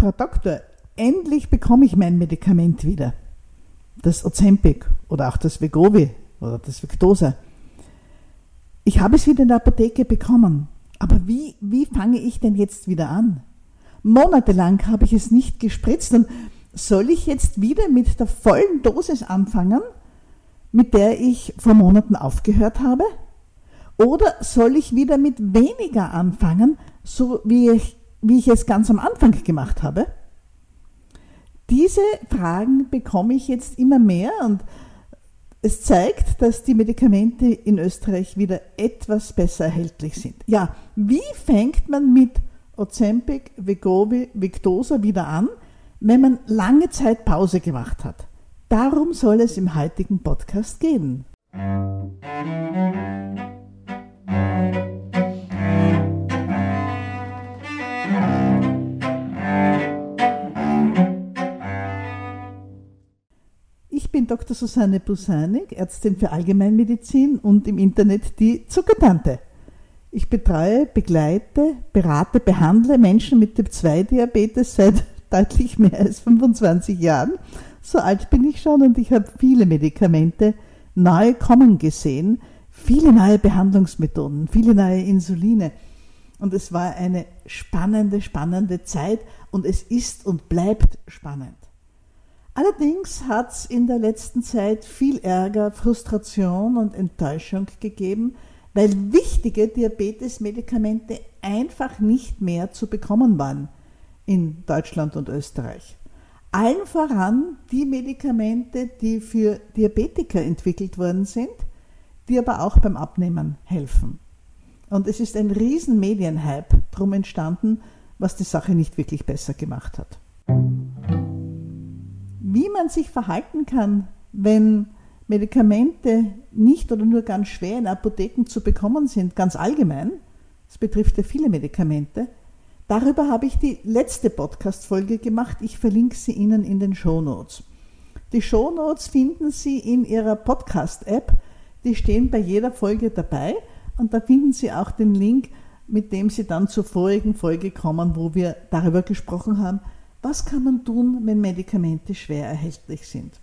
Frau Doktor, endlich bekomme ich mein Medikament wieder. Das Ozempic oder auch das Vegovi oder das Victosa. Ich habe es wieder in der Apotheke bekommen. Aber wie, wie fange ich denn jetzt wieder an? Monatelang habe ich es nicht gespritzt und soll ich jetzt wieder mit der vollen Dosis anfangen, mit der ich vor Monaten aufgehört habe? Oder soll ich wieder mit weniger anfangen, so wie ich, wie ich es ganz am Anfang gemacht habe? Diese Fragen bekomme ich jetzt immer mehr und es zeigt, dass die Medikamente in Österreich wieder etwas besser erhältlich sind. Ja, wie fängt man mit Ozempic, Vegovi, Victosa wieder an, wenn man lange Zeit Pause gemacht hat? Darum soll es im heutigen Podcast gehen. Dr. Susanne Busanik, Ärztin für Allgemeinmedizin und im Internet die Zuckertante. Ich betreue, begleite, berate, behandle Menschen mit Typ-2-Diabetes seit deutlich mehr als 25 Jahren. So alt bin ich schon und ich habe viele Medikamente neu kommen gesehen, viele neue Behandlungsmethoden, viele neue Insuline. Und es war eine spannende, spannende Zeit und es ist und bleibt spannend. Allerdings hat es in der letzten Zeit viel Ärger, Frustration und Enttäuschung gegeben, weil wichtige Diabetesmedikamente einfach nicht mehr zu bekommen waren in Deutschland und Österreich. Allen voran die Medikamente, die für Diabetiker entwickelt worden sind, die aber auch beim Abnehmen helfen. Und es ist ein riesen Medienhype drum entstanden, was die Sache nicht wirklich besser gemacht hat wie man sich verhalten kann, wenn Medikamente nicht oder nur ganz schwer in Apotheken zu bekommen sind, ganz allgemein, das betrifft ja viele Medikamente, darüber habe ich die letzte Podcast-Folge gemacht. Ich verlinke sie Ihnen in den Show Notes. Die Show Notes finden Sie in Ihrer Podcast-App. Die stehen bei jeder Folge dabei und da finden Sie auch den Link, mit dem Sie dann zur vorigen Folge kommen, wo wir darüber gesprochen haben, was kann man tun, wenn Medikamente schwer erhältlich sind?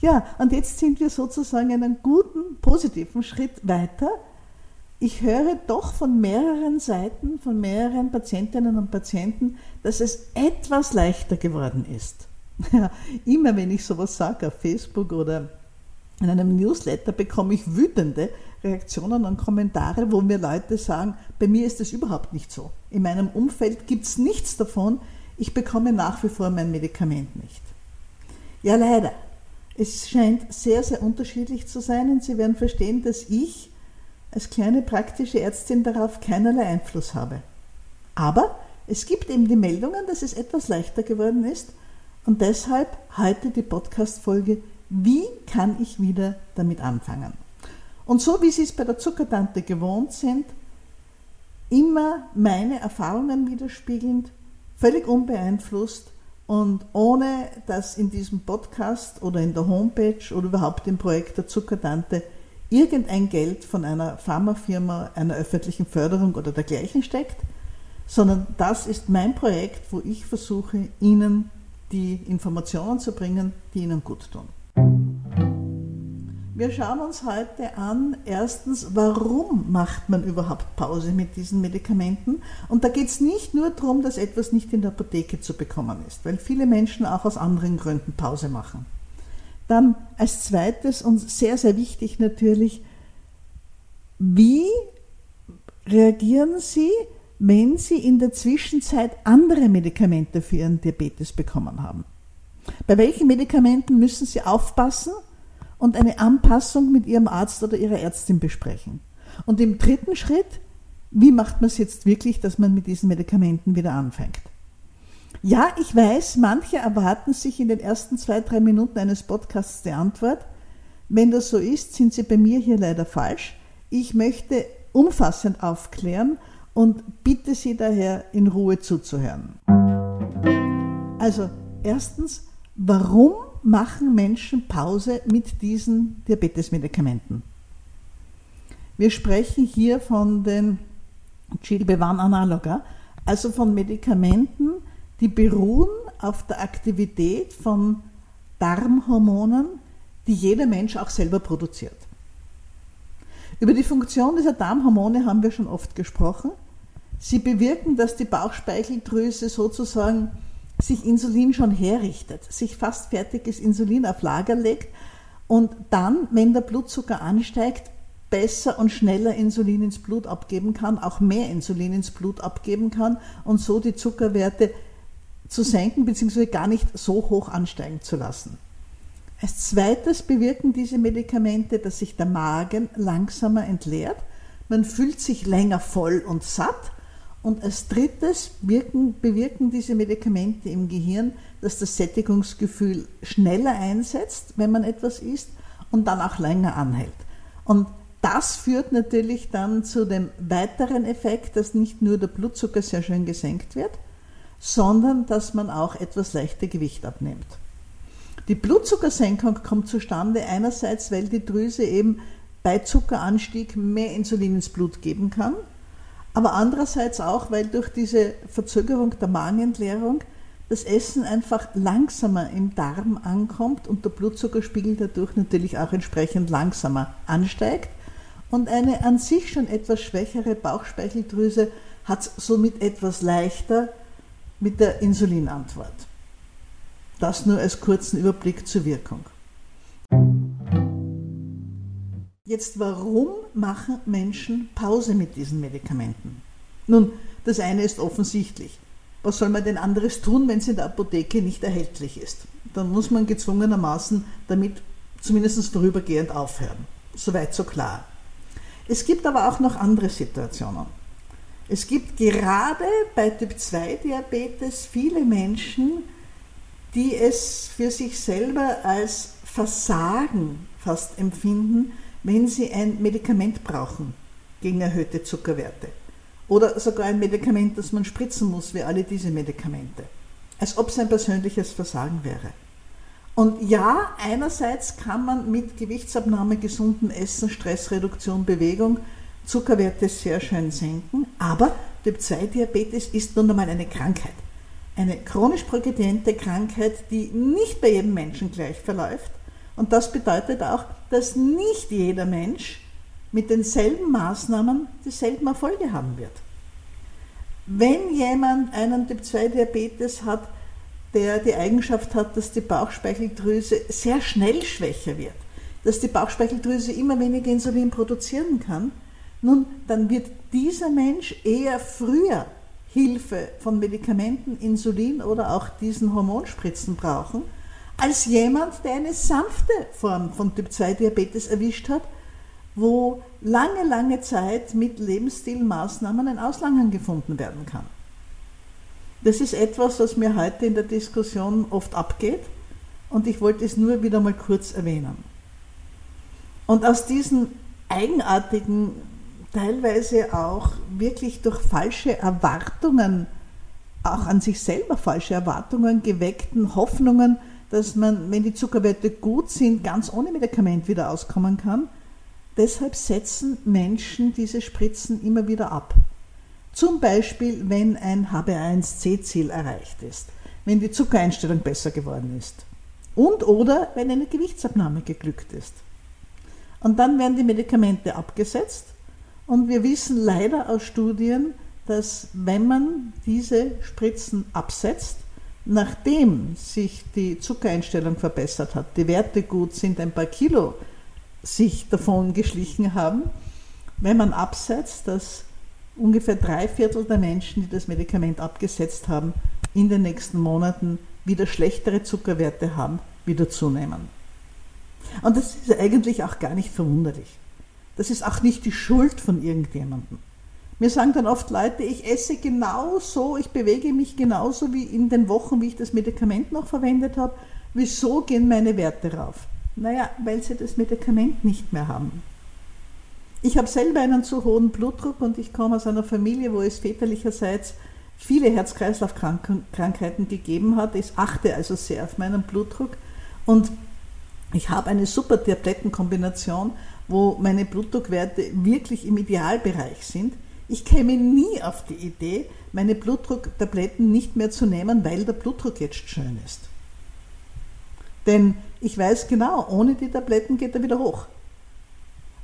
Ja, und jetzt sind wir sozusagen einen guten, positiven Schritt weiter. Ich höre doch von mehreren Seiten, von mehreren Patientinnen und Patienten, dass es etwas leichter geworden ist. Ja, immer wenn ich sowas sage auf Facebook oder in einem Newsletter, bekomme ich wütende Reaktionen und Kommentare, wo mir Leute sagen, bei mir ist es überhaupt nicht so. In meinem Umfeld gibt es nichts davon, ich bekomme nach wie vor mein Medikament nicht. Ja, leider. Es scheint sehr, sehr unterschiedlich zu sein und Sie werden verstehen, dass ich als kleine praktische Ärztin darauf keinerlei Einfluss habe. Aber es gibt eben die Meldungen, dass es etwas leichter geworden ist und deshalb heute die Podcast-Folge Wie kann ich wieder damit anfangen? Und so wie Sie es bei der Zuckertante gewohnt sind, immer meine Erfahrungen widerspiegelnd, völlig unbeeinflusst und ohne dass in diesem Podcast oder in der Homepage oder überhaupt im Projekt der Zuckertante irgendein Geld von einer Pharmafirma, einer öffentlichen Förderung oder dergleichen steckt, sondern das ist mein Projekt, wo ich versuche, Ihnen die Informationen zu bringen, die Ihnen gut tun. Wir schauen uns heute an, erstens, warum macht man überhaupt Pause mit diesen Medikamenten? Und da geht es nicht nur darum, dass etwas nicht in der Apotheke zu bekommen ist, weil viele Menschen auch aus anderen Gründen Pause machen. Dann als zweites und sehr, sehr wichtig natürlich, wie reagieren Sie, wenn Sie in der Zwischenzeit andere Medikamente für Ihren Diabetes bekommen haben? Bei welchen Medikamenten müssen Sie aufpassen? Und eine Anpassung mit Ihrem Arzt oder Ihrer Ärztin besprechen. Und im dritten Schritt, wie macht man es jetzt wirklich, dass man mit diesen Medikamenten wieder anfängt? Ja, ich weiß, manche erwarten sich in den ersten zwei, drei Minuten eines Podcasts die Antwort. Wenn das so ist, sind Sie bei mir hier leider falsch. Ich möchte umfassend aufklären und bitte Sie daher in Ruhe zuzuhören. Also, erstens, warum machen Menschen Pause mit diesen Diabetesmedikamenten. Wir sprechen hier von den GLP-1-Analoga, also von Medikamenten, die beruhen auf der Aktivität von Darmhormonen, die jeder Mensch auch selber produziert. Über die Funktion dieser Darmhormone haben wir schon oft gesprochen. Sie bewirken, dass die Bauchspeicheldrüse sozusagen sich Insulin schon herrichtet, sich fast fertiges Insulin auf Lager legt und dann, wenn der Blutzucker ansteigt, besser und schneller Insulin ins Blut abgeben kann, auch mehr Insulin ins Blut abgeben kann und so die Zuckerwerte zu senken bzw. gar nicht so hoch ansteigen zu lassen. Als zweites bewirken diese Medikamente, dass sich der Magen langsamer entleert, man fühlt sich länger voll und satt und als drittes wirken, bewirken diese Medikamente im Gehirn, dass das Sättigungsgefühl schneller einsetzt, wenn man etwas isst und dann auch länger anhält. Und das führt natürlich dann zu dem weiteren Effekt, dass nicht nur der Blutzucker sehr schön gesenkt wird, sondern dass man auch etwas leichter Gewicht abnimmt. Die Blutzuckersenkung kommt zustande einerseits, weil die Drüse eben bei Zuckeranstieg mehr Insulin ins Blut geben kann, aber andererseits auch, weil durch diese Verzögerung der Magenentleerung das Essen einfach langsamer im Darm ankommt und der Blutzuckerspiegel dadurch natürlich auch entsprechend langsamer ansteigt. Und eine an sich schon etwas schwächere Bauchspeicheldrüse hat es somit etwas leichter mit der Insulinantwort. Das nur als kurzen Überblick zur Wirkung. Jetzt, warum machen Menschen Pause mit diesen Medikamenten? Nun, das eine ist offensichtlich. Was soll man denn anderes tun, wenn es in der Apotheke nicht erhältlich ist? Dann muss man gezwungenermaßen damit zumindest vorübergehend aufhören. Soweit so klar. Es gibt aber auch noch andere Situationen. Es gibt gerade bei Typ-2-Diabetes viele Menschen, die es für sich selber als Versagen fast empfinden, wenn sie ein Medikament brauchen gegen erhöhte Zuckerwerte. Oder sogar ein Medikament, das man spritzen muss, wie alle diese Medikamente. Als ob es ein persönliches Versagen wäre. Und ja, einerseits kann man mit Gewichtsabnahme, gesundem Essen, Stressreduktion, Bewegung Zuckerwerte sehr schön senken, aber Typ-2-Diabetes ist nun einmal eine Krankheit. Eine chronisch progrediente Krankheit, die nicht bei jedem Menschen gleich verläuft. Und das bedeutet auch, dass nicht jeder Mensch mit denselben Maßnahmen dieselben Erfolge haben wird. Wenn jemand einen Typ-2-Diabetes hat, der die Eigenschaft hat, dass die Bauchspeicheldrüse sehr schnell schwächer wird, dass die Bauchspeicheldrüse immer weniger Insulin produzieren kann, nun, dann wird dieser Mensch eher früher Hilfe von Medikamenten, Insulin oder auch diesen Hormonspritzen brauchen, als jemand, der eine sanfte Form von Typ-2-Diabetes erwischt hat, wo lange, lange Zeit mit Lebensstilmaßnahmen ein Auslangen gefunden werden kann. Das ist etwas, was mir heute in der Diskussion oft abgeht und ich wollte es nur wieder mal kurz erwähnen. Und aus diesen eigenartigen teilweise auch wirklich durch falsche Erwartungen, auch an sich selber falsche Erwartungen geweckten Hoffnungen, dass man, wenn die Zuckerwerte gut sind, ganz ohne Medikament wieder auskommen kann. Deshalb setzen Menschen diese Spritzen immer wieder ab. Zum Beispiel, wenn ein HbA1c-Ziel erreicht ist, wenn die Zuckereinstellung besser geworden ist und oder wenn eine Gewichtsabnahme geglückt ist. Und dann werden die Medikamente abgesetzt und wir wissen leider aus Studien, dass wenn man diese Spritzen absetzt, nachdem sich die Zuckereinstellung verbessert hat, die Werte gut sind, ein paar Kilo sich davon geschlichen haben, wenn man absetzt, dass ungefähr drei Viertel der Menschen, die das Medikament abgesetzt haben, in den nächsten Monaten wieder schlechtere Zuckerwerte haben, wieder zunehmen. Und das ist eigentlich auch gar nicht verwunderlich. Das ist auch nicht die Schuld von irgendjemandem. Mir sagen dann oft Leute, ich esse genauso, ich bewege mich genauso wie in den Wochen, wie ich das Medikament noch verwendet habe. Wieso gehen meine Werte rauf? Naja, weil sie das Medikament nicht mehr haben. Ich habe selber einen zu hohen Blutdruck und ich komme aus einer Familie, wo es väterlicherseits viele Herz-Kreislauf-Krankheiten gegeben hat. Ich achte also sehr auf meinen Blutdruck und ich habe eine super Tablettenkombination wo meine Blutdruckwerte wirklich im Idealbereich sind. Ich käme nie auf die Idee, meine Blutdrucktabletten nicht mehr zu nehmen, weil der Blutdruck jetzt schön ist. Denn ich weiß genau, ohne die Tabletten geht er wieder hoch.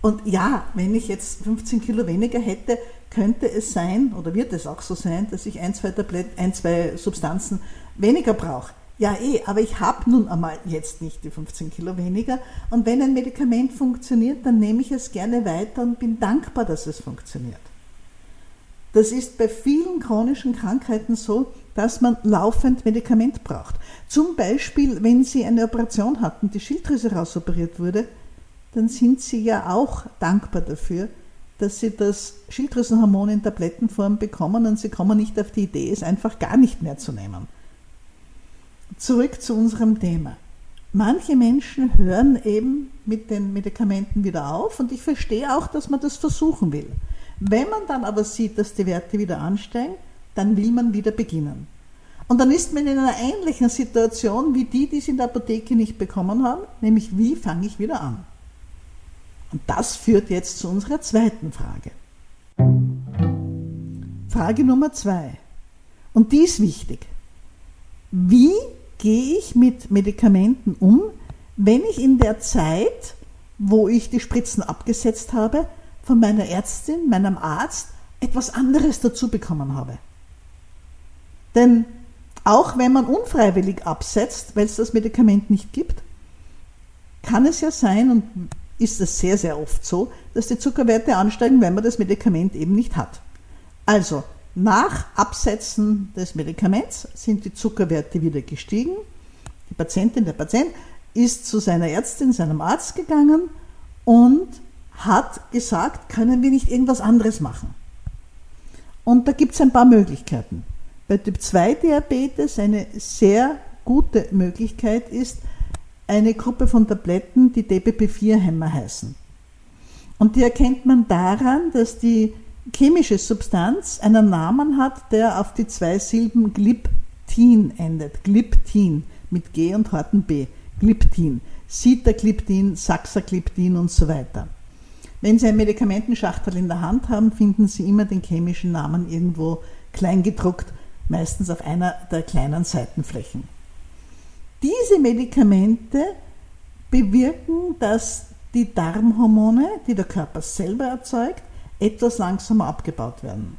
Und ja, wenn ich jetzt 15 Kilo weniger hätte, könnte es sein, oder wird es auch so sein, dass ich ein, zwei, Tabletten, ein, zwei Substanzen weniger brauche. Ja, eh, aber ich habe nun einmal jetzt nicht die 15 Kilo weniger. Und wenn ein Medikament funktioniert, dann nehme ich es gerne weiter und bin dankbar, dass es funktioniert. Das ist bei vielen chronischen Krankheiten so, dass man laufend Medikament braucht. Zum Beispiel, wenn Sie eine Operation hatten, die Schilddrüse rausoperiert wurde, dann sind Sie ja auch dankbar dafür, dass Sie das Schilddrüsenhormon in Tablettenform bekommen und Sie kommen nicht auf die Idee, es einfach gar nicht mehr zu nehmen. Zurück zu unserem Thema. Manche Menschen hören eben mit den Medikamenten wieder auf und ich verstehe auch, dass man das versuchen will. Wenn man dann aber sieht, dass die Werte wieder ansteigen, dann will man wieder beginnen. Und dann ist man in einer ähnlichen Situation wie die, die es in der Apotheke nicht bekommen haben, nämlich wie fange ich wieder an? Und das führt jetzt zu unserer zweiten Frage. Frage Nummer zwei. Und die ist wichtig. Wie gehe ich mit Medikamenten um, wenn ich in der Zeit, wo ich die Spritzen abgesetzt habe, von meiner Ärztin, meinem Arzt etwas anderes dazu bekommen habe? Denn auch wenn man unfreiwillig absetzt, weil es das Medikament nicht gibt, kann es ja sein und ist es sehr, sehr oft so, dass die Zuckerwerte ansteigen, wenn man das Medikament eben nicht hat. Also nach Absetzen des Medikaments sind die Zuckerwerte wieder gestiegen. Die Patientin, der Patient ist zu seiner Ärztin, seinem Arzt gegangen und hat gesagt, können wir nicht irgendwas anderes machen? Und da gibt es ein paar Möglichkeiten. Bei Typ 2 Diabetes eine sehr gute Möglichkeit ist eine Gruppe von Tabletten, die DPP4-Hämmer heißen. Und die erkennt man daran, dass die chemische Substanz einen Namen hat, der auf die zwei Silben Gliptin endet. Gliptin mit G und harten B. Gliptin. Sitagliptin, Saxagliptin und so weiter. Wenn Sie ein Medikamentenschachtel in der Hand haben, finden Sie immer den chemischen Namen irgendwo kleingedruckt meistens auf einer der kleinen Seitenflächen. Diese Medikamente bewirken, dass die Darmhormone, die der Körper selber erzeugt, etwas langsamer abgebaut werden.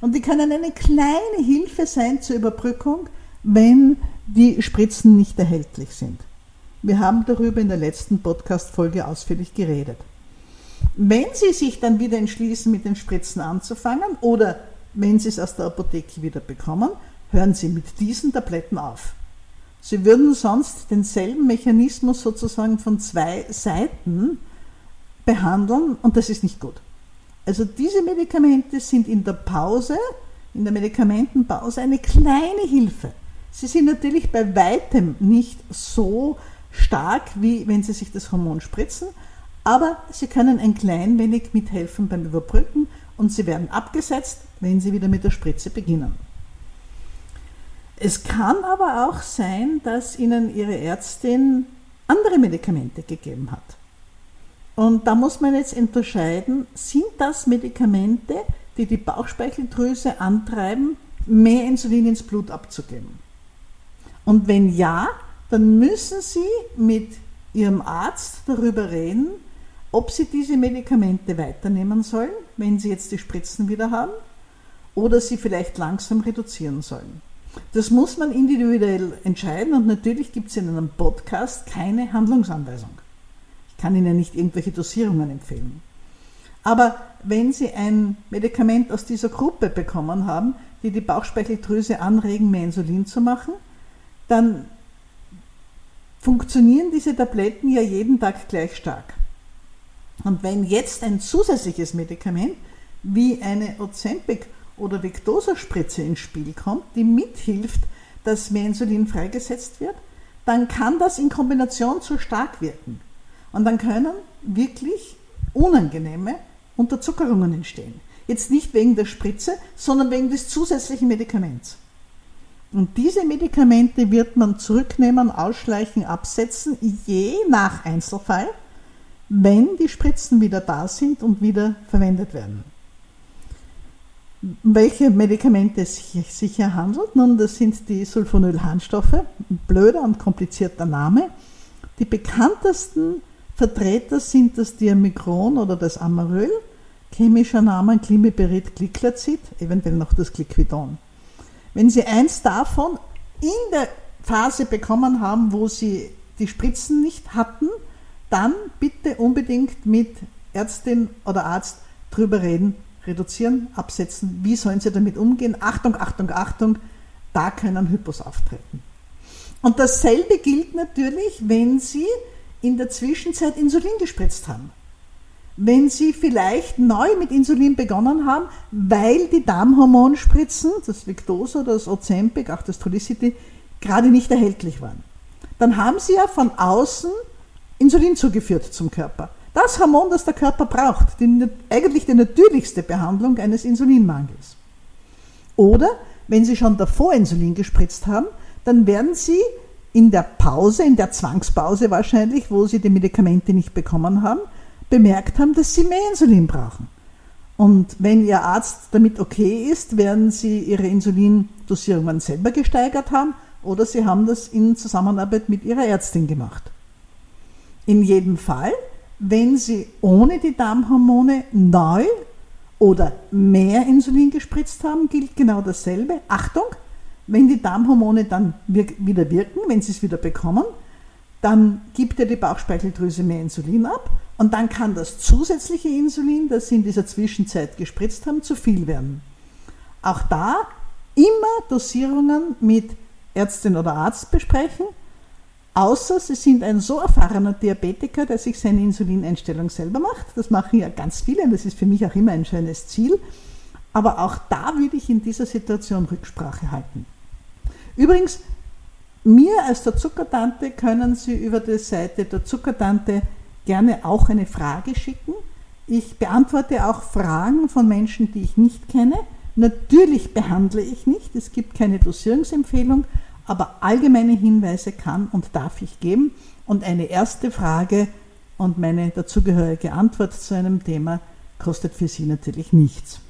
Und die können eine kleine Hilfe sein zur Überbrückung, wenn die Spritzen nicht erhältlich sind. Wir haben darüber in der letzten Podcast-Folge ausführlich geredet. Wenn Sie sich dann wieder entschließen, mit den Spritzen anzufangen oder wenn Sie es aus der Apotheke wieder bekommen, hören Sie mit diesen Tabletten auf. Sie würden sonst denselben Mechanismus sozusagen von zwei Seiten behandeln und das ist nicht gut. Also diese Medikamente sind in der Pause, in der Medikamentenpause eine kleine Hilfe. Sie sind natürlich bei weitem nicht so stark, wie wenn Sie sich das Hormon spritzen, aber sie können ein klein wenig mithelfen beim Überbrücken und sie werden abgesetzt, wenn sie wieder mit der Spritze beginnen. Es kann aber auch sein, dass ihnen ihre Ärztin andere Medikamente gegeben hat. Und da muss man jetzt unterscheiden, sind das Medikamente, die die Bauchspeicheldrüse antreiben, mehr Insulin ins Blut abzugeben? Und wenn ja, dann müssen Sie mit Ihrem Arzt darüber reden, ob Sie diese Medikamente weiternehmen sollen, wenn Sie jetzt die Spritzen wieder haben, oder sie vielleicht langsam reduzieren sollen. Das muss man individuell entscheiden und natürlich gibt es in einem Podcast keine Handlungsanweisung. Ich kann Ihnen nicht irgendwelche Dosierungen empfehlen. Aber wenn Sie ein Medikament aus dieser Gruppe bekommen haben, die die Bauchspeicheldrüse anregen, mehr Insulin zu machen, dann funktionieren diese Tabletten ja jeden Tag gleich stark. Und wenn jetzt ein zusätzliches Medikament wie eine Ozempic oder Victosa-Spritze ins Spiel kommt, die mithilft, dass mehr Insulin freigesetzt wird, dann kann das in Kombination zu stark wirken. Und dann können wirklich unangenehme Unterzuckerungen entstehen. Jetzt nicht wegen der Spritze, sondern wegen des zusätzlichen Medikaments. Und diese Medikamente wird man zurücknehmen, ausschleichen, absetzen, je nach Einzelfall, wenn die Spritzen wieder da sind und wieder verwendet werden. Welche Medikamente es sich hier handelt? Nun, das sind die Sulfonylharnstoffe, blöder und komplizierter Name. Die bekanntesten Vertreter sind das Diamigron oder das Amaryl, chemischer Name Climiberid Glyclazid, eventuell noch das Glyquidon. Wenn Sie eins davon in der Phase bekommen haben, wo Sie die Spritzen nicht hatten, dann bitte unbedingt mit Ärztin oder Arzt drüber reden, reduzieren, absetzen. Wie sollen Sie damit umgehen? Achtung, Achtung, Achtung, da können Hypos auftreten. Und dasselbe gilt natürlich, wenn Sie in der Zwischenzeit Insulin gespritzt haben. Wenn Sie vielleicht neu mit Insulin begonnen haben, weil die Darmhormonspritzen, das Victosa, das Ozempic, auch das Trulicity, gerade nicht erhältlich waren. Dann haben Sie ja von außen Insulin zugeführt zum Körper. Das Hormon, das der Körper braucht, die, eigentlich die natürlichste Behandlung eines Insulinmangels. Oder wenn Sie schon davor Insulin gespritzt haben, dann werden Sie in der Pause, in der Zwangspause wahrscheinlich, wo Sie die Medikamente nicht bekommen haben, bemerkt haben, dass Sie mehr Insulin brauchen. Und wenn Ihr Arzt damit okay ist, werden Sie Ihre Insulindosierungen selber gesteigert haben oder Sie haben das in Zusammenarbeit mit Ihrer Ärztin gemacht. In jedem Fall, wenn Sie ohne die Darmhormone neu oder mehr Insulin gespritzt haben, gilt genau dasselbe. Achtung, wenn die Darmhormone dann wieder wirken, wenn sie es wieder bekommen, dann gibt ja die Bauchspeicheldrüse mehr Insulin ab und dann kann das zusätzliche Insulin, das Sie in dieser Zwischenzeit gespritzt haben, zu viel werden. Auch da immer Dosierungen mit Ärztin oder Arzt besprechen, außer Sie sind ein so erfahrener Diabetiker, der sich seine Insulineinstellung selber macht. Das machen ja ganz viele und das ist für mich auch immer ein schönes Ziel. Aber auch da würde ich in dieser Situation Rücksprache halten. Übrigens, mir als der Zuckertante können Sie über die Seite der Zuckertante gerne auch eine Frage schicken. Ich beantworte auch Fragen von Menschen, die ich nicht kenne. Natürlich behandle ich nicht, es gibt keine Dosierungsempfehlung, aber allgemeine Hinweise kann und darf ich geben. Und eine erste Frage und meine dazugehörige Antwort zu einem Thema kostet für Sie natürlich nichts.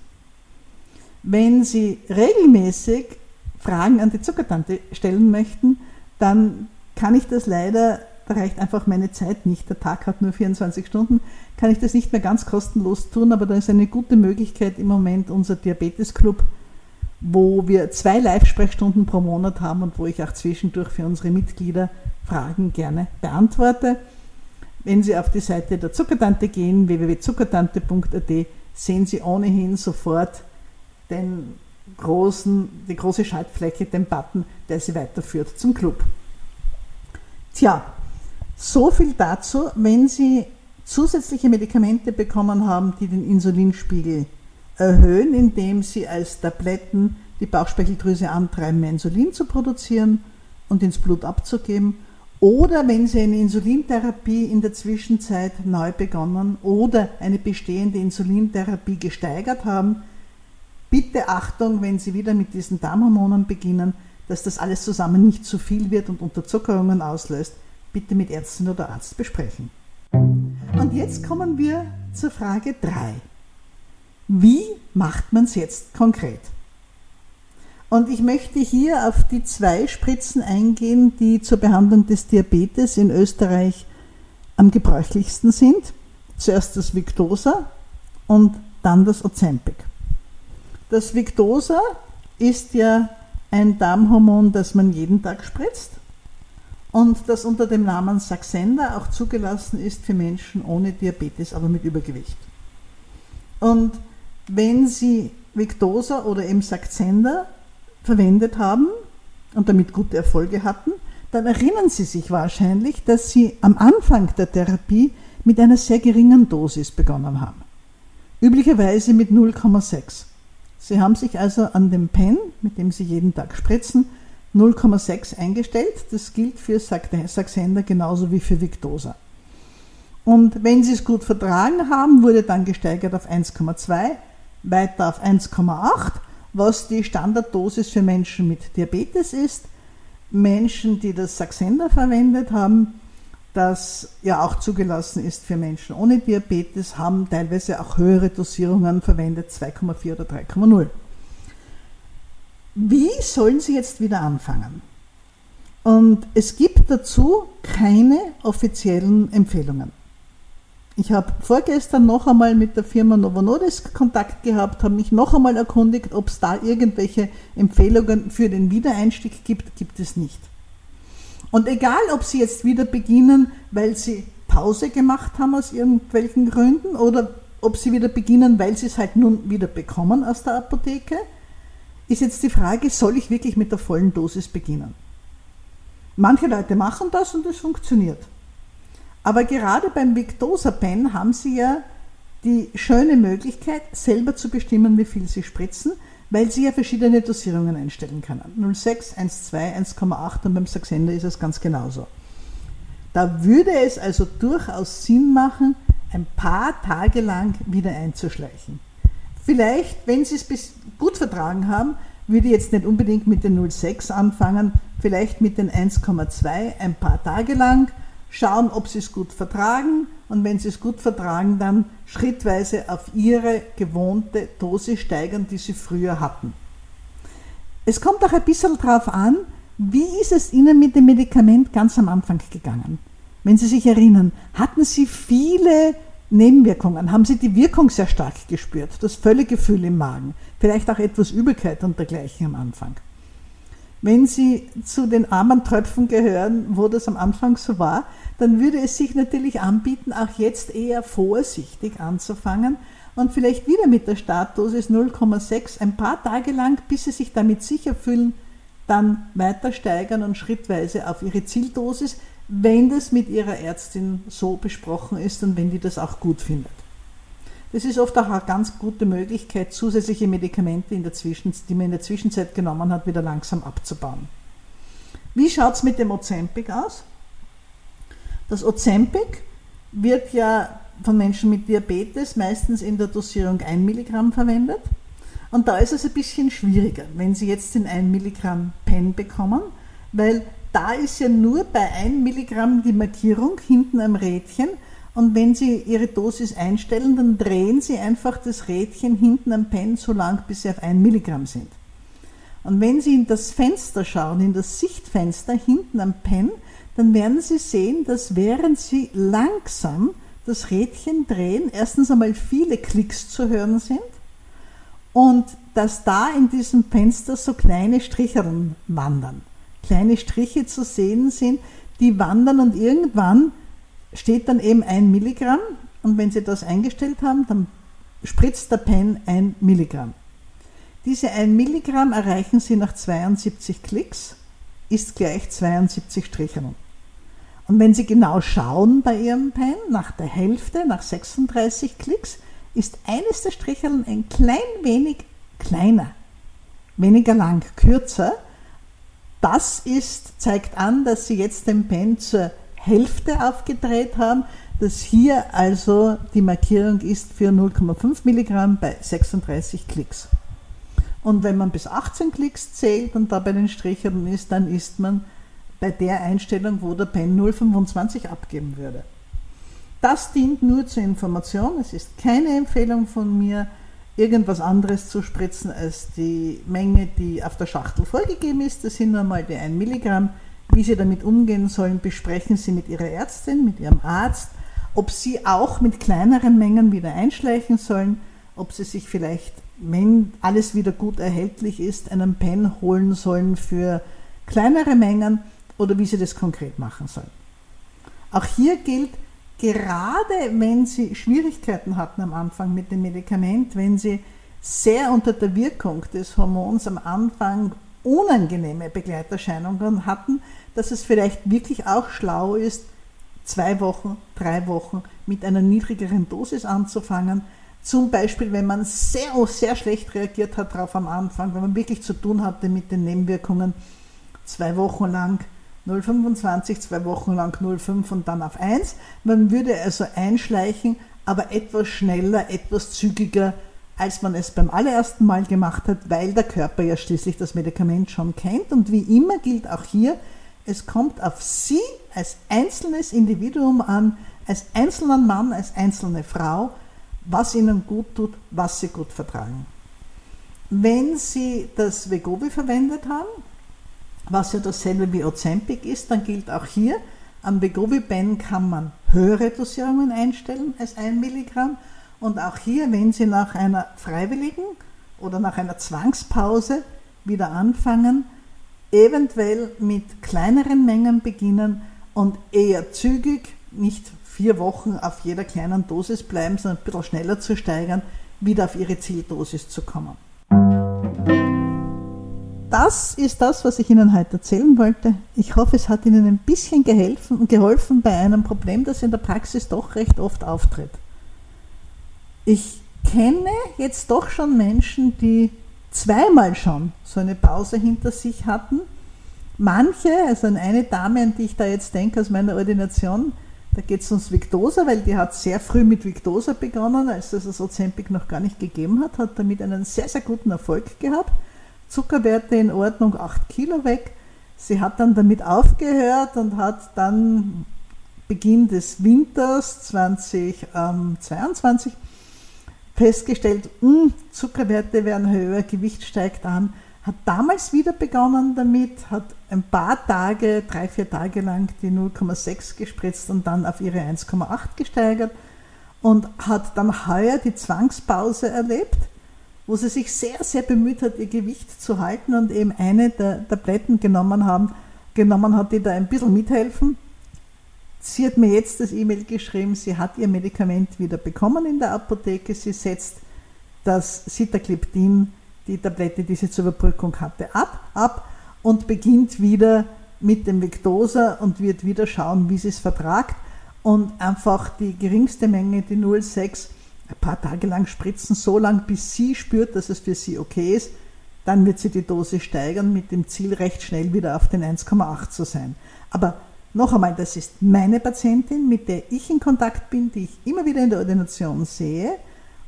Wenn Sie regelmäßig Fragen an die Zuckertante stellen möchten, dann kann ich das leider, da reicht einfach meine Zeit nicht, der Tag hat nur 24 Stunden, kann ich das nicht mehr ganz kostenlos tun, aber da ist eine gute Möglichkeit im Moment unser Diabetesclub, wo wir zwei Live-Sprechstunden pro Monat haben und wo ich auch zwischendurch für unsere Mitglieder Fragen gerne beantworte. Wenn Sie auf die Seite der Zuckertante gehen, www.zuckertante.at, sehen Sie ohnehin sofort den großen, die große Schaltfläche, den Button, der Sie weiterführt zum Club. Tja, so viel dazu, wenn Sie zusätzliche Medikamente bekommen haben, die den Insulinspiegel erhöhen, indem sie als Tabletten die Bauchspeicheldrüse antreiben, mehr Insulin zu produzieren und ins Blut abzugeben. Oder wenn Sie eine Insulintherapie in der Zwischenzeit neu begonnen oder eine bestehende Insulintherapie gesteigert haben, bitte Achtung, wenn Sie wieder mit diesen Darmhormonen beginnen, dass das alles zusammen nicht zu viel wird und Unterzuckerungen auslöst. Bitte mit Ärztin oder Arzt besprechen. Und jetzt kommen wir zur Frage 3. Wie macht man es jetzt konkret? Und ich möchte hier auf die zwei Spritzen eingehen, die zur Behandlung des Diabetes in Österreich am gebräuchlichsten sind. Zuerst das Victosa und dann das Ozempic. Das Victosa ist ja ein Darmhormon, das man jeden Tag spritzt und das unter dem Namen Saxenda auch zugelassen ist für Menschen ohne Diabetes, aber mit Übergewicht. Und wenn Sie Victosa oder eben Saxenda verwendet haben und damit gute Erfolge hatten, dann erinnern Sie sich wahrscheinlich, dass Sie am Anfang der Therapie mit einer sehr geringen Dosis begonnen haben. Üblicherweise mit 0,6. Sie haben sich also an dem Pen, mit dem Sie jeden Tag spritzen, 0,6 eingestellt. Das gilt für Saxenda genauso wie für Victosa. Und wenn Sie es gut vertragen haben, wurde dann gesteigert auf 1,2 weiter auf 1,8, was die Standarddosis für Menschen mit Diabetes ist. Menschen, die das Saxenda verwendet haben, das ja auch zugelassen ist für Menschen ohne Diabetes, haben teilweise auch höhere Dosierungen verwendet, 2,4 oder 3,0. Wie sollen Sie jetzt wieder anfangen? Und es gibt dazu keine offiziellen Empfehlungen. Ich habe vorgestern noch einmal mit der Firma Novo Nordisk Kontakt gehabt, habe mich noch einmal erkundigt, ob es da irgendwelche Empfehlungen für den Wiedereinstieg gibt. Gibt es nicht. Und egal, ob Sie jetzt wieder beginnen, weil Sie Pause gemacht haben aus irgendwelchen Gründen oder ob Sie wieder beginnen, weil Sie es halt nun wieder bekommen aus der Apotheke, ist jetzt die Frage, soll ich wirklich mit der vollen Dosis beginnen? Manche Leute machen das und es funktioniert. Aber gerade beim Victosa-Pen haben Sie ja die schöne Möglichkeit, selber zu bestimmen, wie viel Sie spritzen, weil Sie ja verschiedene Dosierungen einstellen können. 0,6, 1,2, 1,8 und beim Saxenda ist es ganz genauso. Da würde es also durchaus Sinn machen, ein paar Tage lang wieder einzuschleichen. Vielleicht, wenn Sie es gut vertragen haben, würde ich jetzt nicht unbedingt mit den 0,6 anfangen, vielleicht mit den 1,2 ein paar Tage lang schauen, ob sie es gut vertragen und wenn sie es gut vertragen, dann schrittweise auf ihre gewohnte Dosis steigern, die sie früher hatten. Es kommt auch ein bisschen darauf an, wie ist es Ihnen mit dem Medikament ganz am Anfang gegangen? Wenn Sie sich erinnern, hatten Sie viele Nebenwirkungen? Haben Sie die Wirkung sehr stark gespürt? Das Völlegefühl im Magen? Vielleicht auch etwas Übelkeit und dergleichen am Anfang? Wenn Sie zu den armen Tröpfen gehören, wo das am Anfang so war, dann würde es sich natürlich anbieten, auch jetzt eher vorsichtig anzufangen und vielleicht wieder mit der Startdosis 0,6 ein paar Tage lang, bis Sie sich damit sicher fühlen, dann weiter steigern und schrittweise auf Ihre Zieldosis, wenn das mit Ihrer Ärztin so besprochen ist und wenn die das auch gut findet. Das ist oft auch eine ganz gute Möglichkeit, zusätzliche Medikamente, in der die man in der Zwischenzeit genommen hat, wieder langsam abzubauen. Wie schaut es mit dem Ozempic aus? Das Ozempic wird ja von Menschen mit Diabetes meistens in der Dosierung 1 Milligramm verwendet. Und da ist es ein bisschen schwieriger, wenn Sie jetzt den 1 Milligramm Pen bekommen, weil da ist ja nur bei 1 Milligramm die Markierung hinten am Rädchen und wenn Sie Ihre Dosis einstellen, dann drehen Sie einfach das Rädchen hinten am Pen so lang, bis Sie auf 1 Milligramm sind. Und wenn Sie in das Fenster schauen, in das Sichtfenster hinten am Pen, dann werden Sie sehen, dass während Sie langsam das Rädchen drehen, erstens einmal viele Klicks zu hören sind und dass da in diesem Fenster so kleine Stricheln wandern. Kleine Striche zu sehen sind, die wandern und irgendwann steht dann eben ein Milligramm und wenn Sie das eingestellt haben, dann spritzt der Pen ein Milligramm. Diese 1 Milligramm erreichen Sie nach 72 Klicks, ist gleich 72 Stricheln. Und wenn Sie genau schauen bei Ihrem Pen, nach der Hälfte, nach 36 Klicks, ist eines der Stricheln ein klein wenig kleiner, weniger lang, kürzer. Das ist, zeigt an, dass Sie jetzt den Pen zur Hälfte aufgedreht haben, dass hier also die Markierung ist für 0,5 Milligramm bei 36 Klicks. Und wenn man bis 18 Klicks zählt und da bei den Strichern ist, dann ist man bei der Einstellung, wo der Pen 0,25 abgeben würde. Das dient nur zur Information. Es ist keine Empfehlung von mir, irgendwas anderes zu spritzen als die Menge, die auf der Schachtel vorgegeben ist. Das sind nur mal die 1 Milligramm. Wie Sie damit umgehen sollen, besprechen Sie mit Ihrer Ärztin, mit Ihrem Arzt, ob Sie auch mit kleineren Mengen wieder einschleichen sollen, ob Sie sich vielleicht, wenn alles wieder gut erhältlich ist, einen Pen holen sollen für kleinere Mengen oder wie Sie das konkret machen sollen. Auch hier gilt, gerade wenn Sie Schwierigkeiten hatten am Anfang mit dem Medikament, wenn Sie sehr unter der Wirkung des Hormons am Anfang unangenehme Begleiterscheinungen hatten, dass es vielleicht wirklich auch schlau ist, zwei Wochen, drei Wochen mit einer niedrigeren Dosis anzufangen. Zum Beispiel, wenn man sehr, sehr schlecht reagiert hat darauf am Anfang, wenn man wirklich zu tun hatte mit den Nebenwirkungen, zwei Wochen lang 0,25, zwei Wochen lang 0,5 und dann auf 1. Man würde also einschleichen, aber etwas schneller, etwas zügiger als man es beim allerersten Mal gemacht hat, weil der Körper ja schließlich das Medikament schon kennt. Und wie immer gilt auch hier, es kommt auf Sie als einzelnes Individuum an, als einzelner Mann, als einzelne Frau, was ihnen gut tut, was sie gut vertragen. Wenn Sie das Vegovi verwendet haben, was ja dasselbe wie Ozempic ist, dann gilt auch hier, am Vegovi-Pen kann man höhere Dosierungen einstellen als 1 Milligramm. Und auch hier, wenn Sie nach einer freiwilligen oder nach einer Zwangspause wieder anfangen, eventuell mit kleineren Mengen beginnen und eher zügig, nicht vier Wochen auf jeder kleinen Dosis bleiben, sondern ein bisschen schneller zu steigern, wieder auf ihre Zieldosis zu kommen. Das ist das, was ich Ihnen heute erzählen wollte. Ich hoffe, es hat Ihnen ein bisschen geholfen, geholfen bei einem Problem, das in der Praxis doch recht oft auftritt. Ich kenne jetzt doch schon Menschen, die zweimal schon so eine Pause hinter sich hatten. Manche, also eine Dame, an die ich da jetzt denke aus meiner Ordination, da geht es ums Victosa, weil die hat sehr früh mit Victosa begonnen, als es das Ozempic noch gar nicht gegeben hat, hat damit einen sehr, sehr guten Erfolg gehabt. Zuckerwerte in Ordnung, 8 Kilo weg. Sie hat dann damit aufgehört und hat dann Beginn des Winters 2022 festgestellt, mh, hm, Zuckerwerte werden höher, Gewicht steigt an, hat damals wieder begonnen damit, hat ein paar Tage, drei, vier Tage lang die 0,6 gespritzt und dann auf ihre 1,8 gesteigert und hat dann heuer die Zwangspause erlebt, wo sie sich sehr, sehr bemüht hat, ihr Gewicht zu halten und eben eine der Tabletten genommen, haben, genommen hat, die da ein bisschen mithelfen. Sie hat mir jetzt das E-Mail geschrieben, sie hat ihr Medikament wieder bekommen in der Apotheke. Sie setzt das Sitagliptin, die Tablette, die sie zur Überbrückung hatte, ab, ab und beginnt wieder mit dem Victosa und wird wieder schauen, wie sie es vertragt und einfach die geringste Menge, die 0,6, ein paar Tage lang spritzen, so lange bis sie spürt, dass es für sie okay ist. Dann wird sie die Dose steigern mit dem Ziel, recht schnell wieder auf den 1,8 zu sein. Aber noch einmal, das ist meine Patientin, mit der ich in Kontakt bin, die ich immer wieder in der Ordination sehe.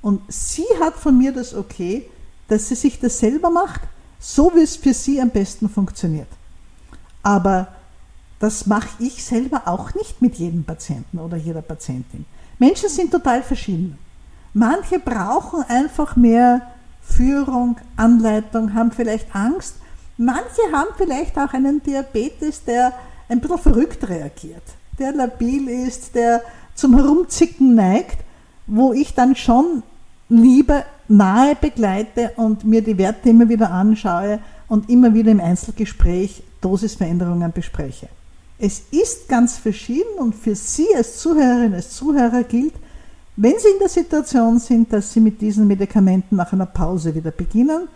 Und sie hat von mir das Okay, dass sie sich das selber macht, so wie es für sie am besten funktioniert. Aber das mache ich selber auch nicht mit jedem Patienten oder jeder Patientin. Menschen sind total verschieden. Manche brauchen einfach mehr Führung, Anleitung, haben vielleicht Angst. Manche haben vielleicht auch einen Diabetes, der ein bisschen verrückt reagiert, der labil ist, der zum Herumzicken neigt, wo ich dann schon lieber nahe begleite und mir die Werte immer wieder anschaue und immer wieder im Einzelgespräch Dosisveränderungen bespreche. Es ist ganz verschieden und für Sie als Zuhörerin, als Zuhörer gilt, wenn Sie in der Situation sind, dass Sie mit diesen Medikamenten nach einer Pause wieder beginnen,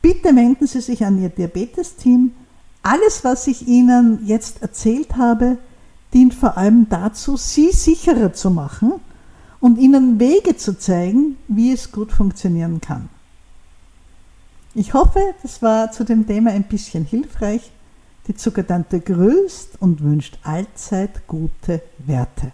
bitte wenden Sie sich an Ihr Diabetes-Team. Alles, was ich Ihnen jetzt erzählt habe, dient vor allem dazu, Sie sicherer zu machen und Ihnen Wege zu zeigen, wie es gut funktionieren kann. Ich hoffe, das war zu dem Thema ein bisschen hilfreich. Die Zuckertante grüßt und wünscht allzeit gute Werte.